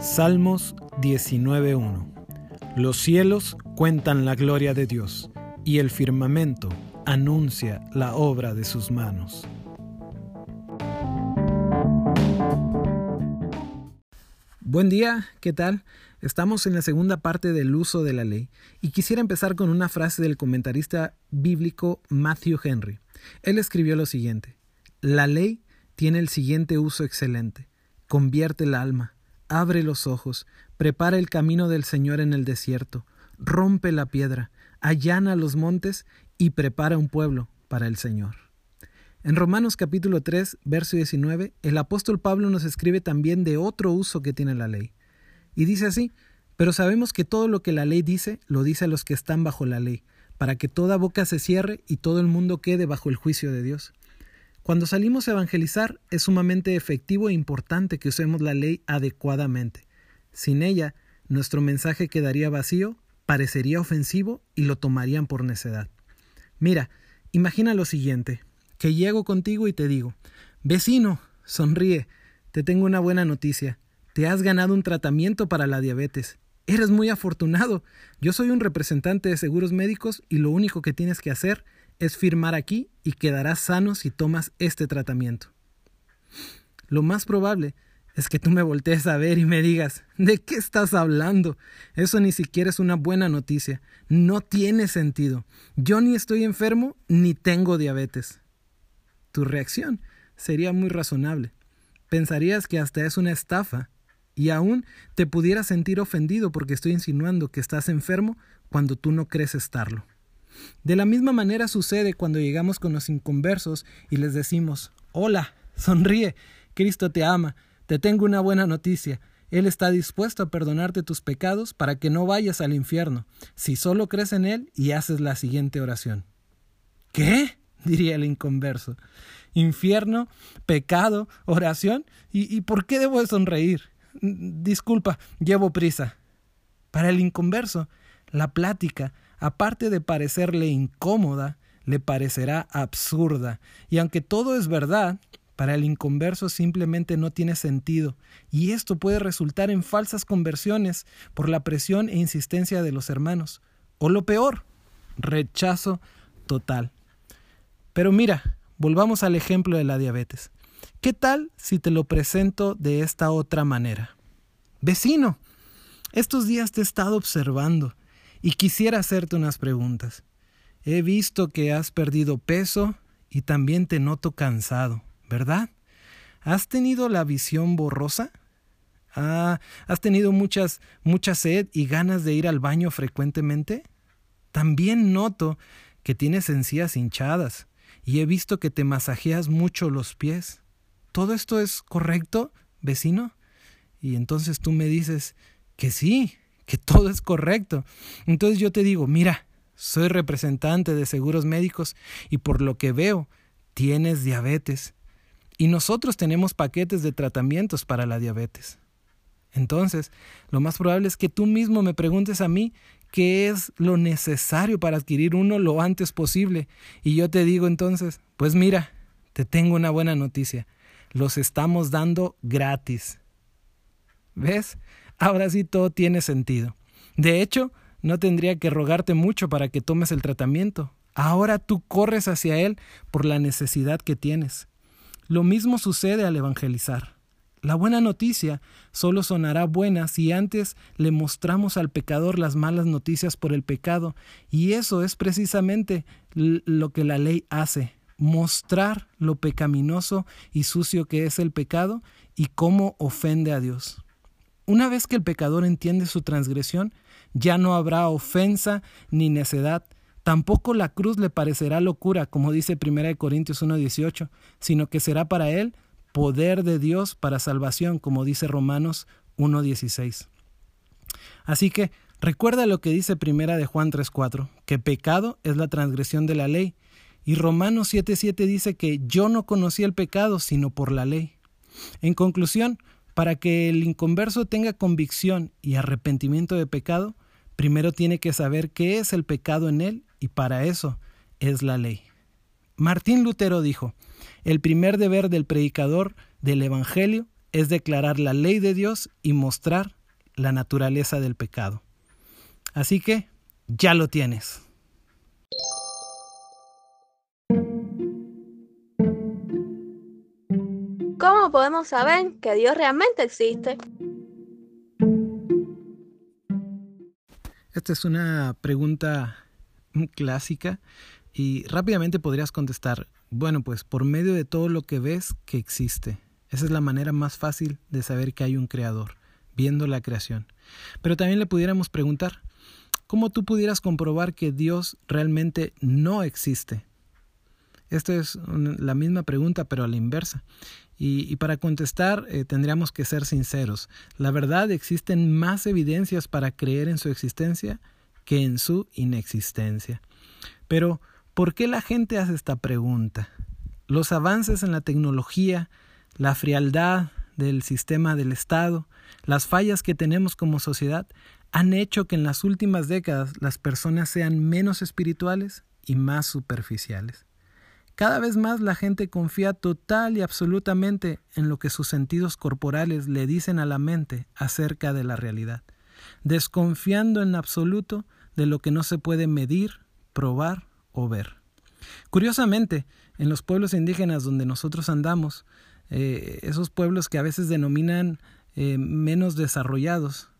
Salmos 19.1 Los cielos cuentan la gloria de Dios, y el firmamento anuncia la obra de sus manos. Buen día, ¿qué tal? Estamos en la segunda parte del uso de la ley y quisiera empezar con una frase del comentarista bíblico Matthew Henry. Él escribió lo siguiente, La ley tiene el siguiente uso excelente, convierte el alma, abre los ojos, prepara el camino del Señor en el desierto, rompe la piedra, allana los montes y prepara un pueblo para el Señor. En Romanos capítulo 3, verso 19, el apóstol Pablo nos escribe también de otro uso que tiene la ley. Y dice así, pero sabemos que todo lo que la ley dice, lo dice a los que están bajo la ley, para que toda boca se cierre y todo el mundo quede bajo el juicio de Dios. Cuando salimos a evangelizar es sumamente efectivo e importante que usemos la ley adecuadamente. Sin ella, nuestro mensaje quedaría vacío, parecería ofensivo y lo tomarían por necedad. Mira, imagina lo siguiente, que llego contigo y te digo, vecino, sonríe, te tengo una buena noticia, te has ganado un tratamiento para la diabetes. Eres muy afortunado. Yo soy un representante de seguros médicos y lo único que tienes que hacer es firmar aquí y quedarás sano si tomas este tratamiento. Lo más probable es que tú me voltees a ver y me digas, ¿de qué estás hablando? Eso ni siquiera es una buena noticia. No tiene sentido. Yo ni estoy enfermo ni tengo diabetes. Tu reacción sería muy razonable. Pensarías que hasta es una estafa y aún te pudieras sentir ofendido porque estoy insinuando que estás enfermo cuando tú no crees estarlo. De la misma manera sucede cuando llegamos con los inconversos y les decimos, hola, sonríe, Cristo te ama, te tengo una buena noticia, Él está dispuesto a perdonarte tus pecados para que no vayas al infierno, si solo crees en Él y haces la siguiente oración. ¿Qué? diría el inconverso. Infierno, pecado, oración. ¿Y, por qué debo de sonreír? Disculpa, llevo prisa. Para el inconverso, la plática aparte de parecerle incómoda, le parecerá absurda. Y aunque todo es verdad, para el inconverso simplemente no tiene sentido, y esto puede resultar en falsas conversiones por la presión e insistencia de los hermanos. O lo peor, rechazo total. Pero mira, volvamos al ejemplo de la diabetes. ¿Qué tal si te lo presento de esta otra manera? Vecino, estos días te he estado observando y quisiera hacerte unas preguntas. He visto que has perdido peso y también te noto cansado, ¿verdad? ¿Has tenido la visión borrosa? Ah, ¿has tenido muchas, mucha sed y ganas de ir al baño frecuentemente? También noto que tienes encías hinchadas y he visto que te masajeas mucho los pies. ¿Todo esto es correcto, vecino? Y entonces tú me dices que sí, que todo es correcto. Entonces yo te digo, mira, soy representante de seguros médicos y por lo que veo, tienes diabetes. Y nosotros tenemos paquetes de tratamientos para la diabetes. Entonces, lo más probable es que tú mismo me preguntes a mí qué es lo necesario para adquirir uno lo antes posible. Y yo te digo entonces, pues mira, te tengo una buena noticia. Los estamos dando gratis. ¿Ves? Ahora sí todo tiene sentido. De hecho, no tendría que rogarte mucho para que tomes el tratamiento. Ahora tú corres hacia Él por la necesidad que tienes. Lo mismo sucede al evangelizar. La buena noticia solo sonará buena si antes le mostramos al pecador las malas noticias por el pecado, y eso es precisamente lo que la ley hace, mostrar lo pecaminoso y sucio que es el pecado y cómo ofende a Dios. Una vez que el pecador entiende su transgresión, ya no habrá ofensa ni necedad. Tampoco la cruz le parecerá locura, como dice 1 Corintios 1.18, sino que será para él poder de Dios para salvación, como dice Romanos 1.16. Así que recuerda lo que dice 1 de Juan 3.4, que pecado es la transgresión de la ley, y Romanos 7.7 dice que yo no conocí el pecado sino por la ley. En conclusión, para que el inconverso tenga convicción y arrepentimiento de pecado, primero tiene que saber qué es el pecado en él y para eso es la ley. Martín Lutero dijo, el primer deber del predicador del Evangelio es declarar la ley de Dios y mostrar la naturaleza del pecado. Así que ya lo tienes. ¿Cómo podemos saber que Dios realmente existe? Esta es una pregunta clásica y rápidamente podrías contestar, bueno, pues por medio de todo lo que ves que existe. Esa es la manera más fácil de saber que hay un creador, viendo la creación. Pero también le pudiéramos preguntar, ¿cómo tú pudieras comprobar que Dios realmente no existe? Esta es la misma pregunta, pero a la inversa. Y, para contestar eh, tendríamos que ser sinceros. La verdad, existen más evidencias para creer en su existencia que en su inexistencia. Pero, ¿por qué la gente hace esta pregunta? Los avances en la tecnología, la frialdad del sistema del Estado, las fallas que tenemos como sociedad, han hecho que en las últimas décadas las personas sean menos espirituales y más superficiales. Cada vez más la gente confía total y absolutamente en lo que sus sentidos corporales le dicen a la mente acerca de la realidad, desconfiando en absoluto de lo que no se puede medir, probar o ver. Curiosamente, en los pueblos indígenas donde nosotros andamos, eh, esos pueblos que a veces denominan eh, menos desarrollados,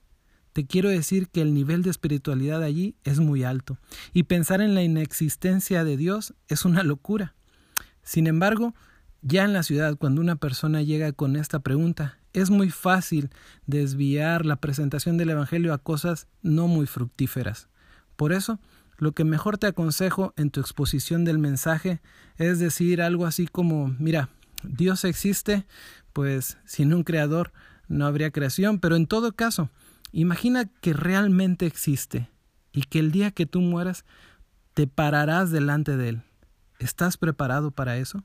te quiero decir que el nivel de espiritualidad allí es muy alto y pensar en la inexistencia de Dios es una locura. Sin embargo, ya en la ciudad, cuando una persona llega con esta pregunta, es muy fácil desviar la presentación del Evangelio a cosas no muy fructíferas. Por eso, lo que mejor te aconsejo en tu exposición del mensaje es decir algo así como, mira, Dios existe, pues sin un creador no habría creación, pero en todo caso, imagina que realmente existe y que el día que tú mueras te pararás delante de él. ¿Estás preparado para eso?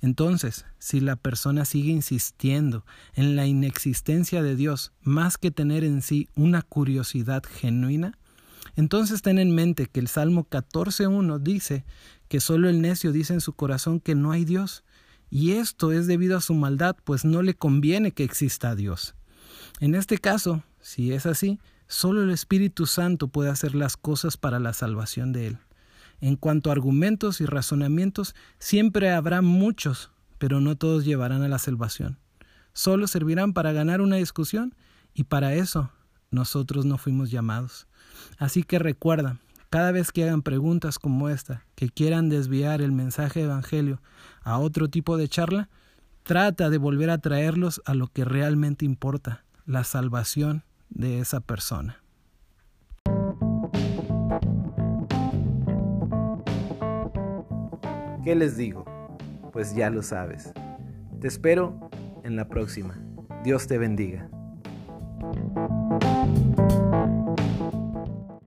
Entonces, si la persona sigue insistiendo en la inexistencia de Dios más que tener en sí una curiosidad genuina, entonces ten en mente que el Salmo 14.1 dice que solo el necio dice en su corazón que no hay Dios, y esto es debido a su maldad, pues no le conviene que exista Dios. En este caso, si es así, solo el Espíritu Santo puede hacer las cosas para la salvación de él. En cuanto a argumentos y razonamientos, siempre habrá muchos, pero no todos llevarán a la salvación. Solo servirán para ganar una discusión y para eso nosotros no fuimos llamados. Así que recuerda, cada vez que hagan preguntas como esta, que quieran desviar el mensaje de evangelio a otro tipo de charla, trata de volver a traerlos a lo que realmente importa, la salvación de esa persona. ¿Qué les digo? Pues ya lo sabes. Te espero en la próxima. Dios te bendiga.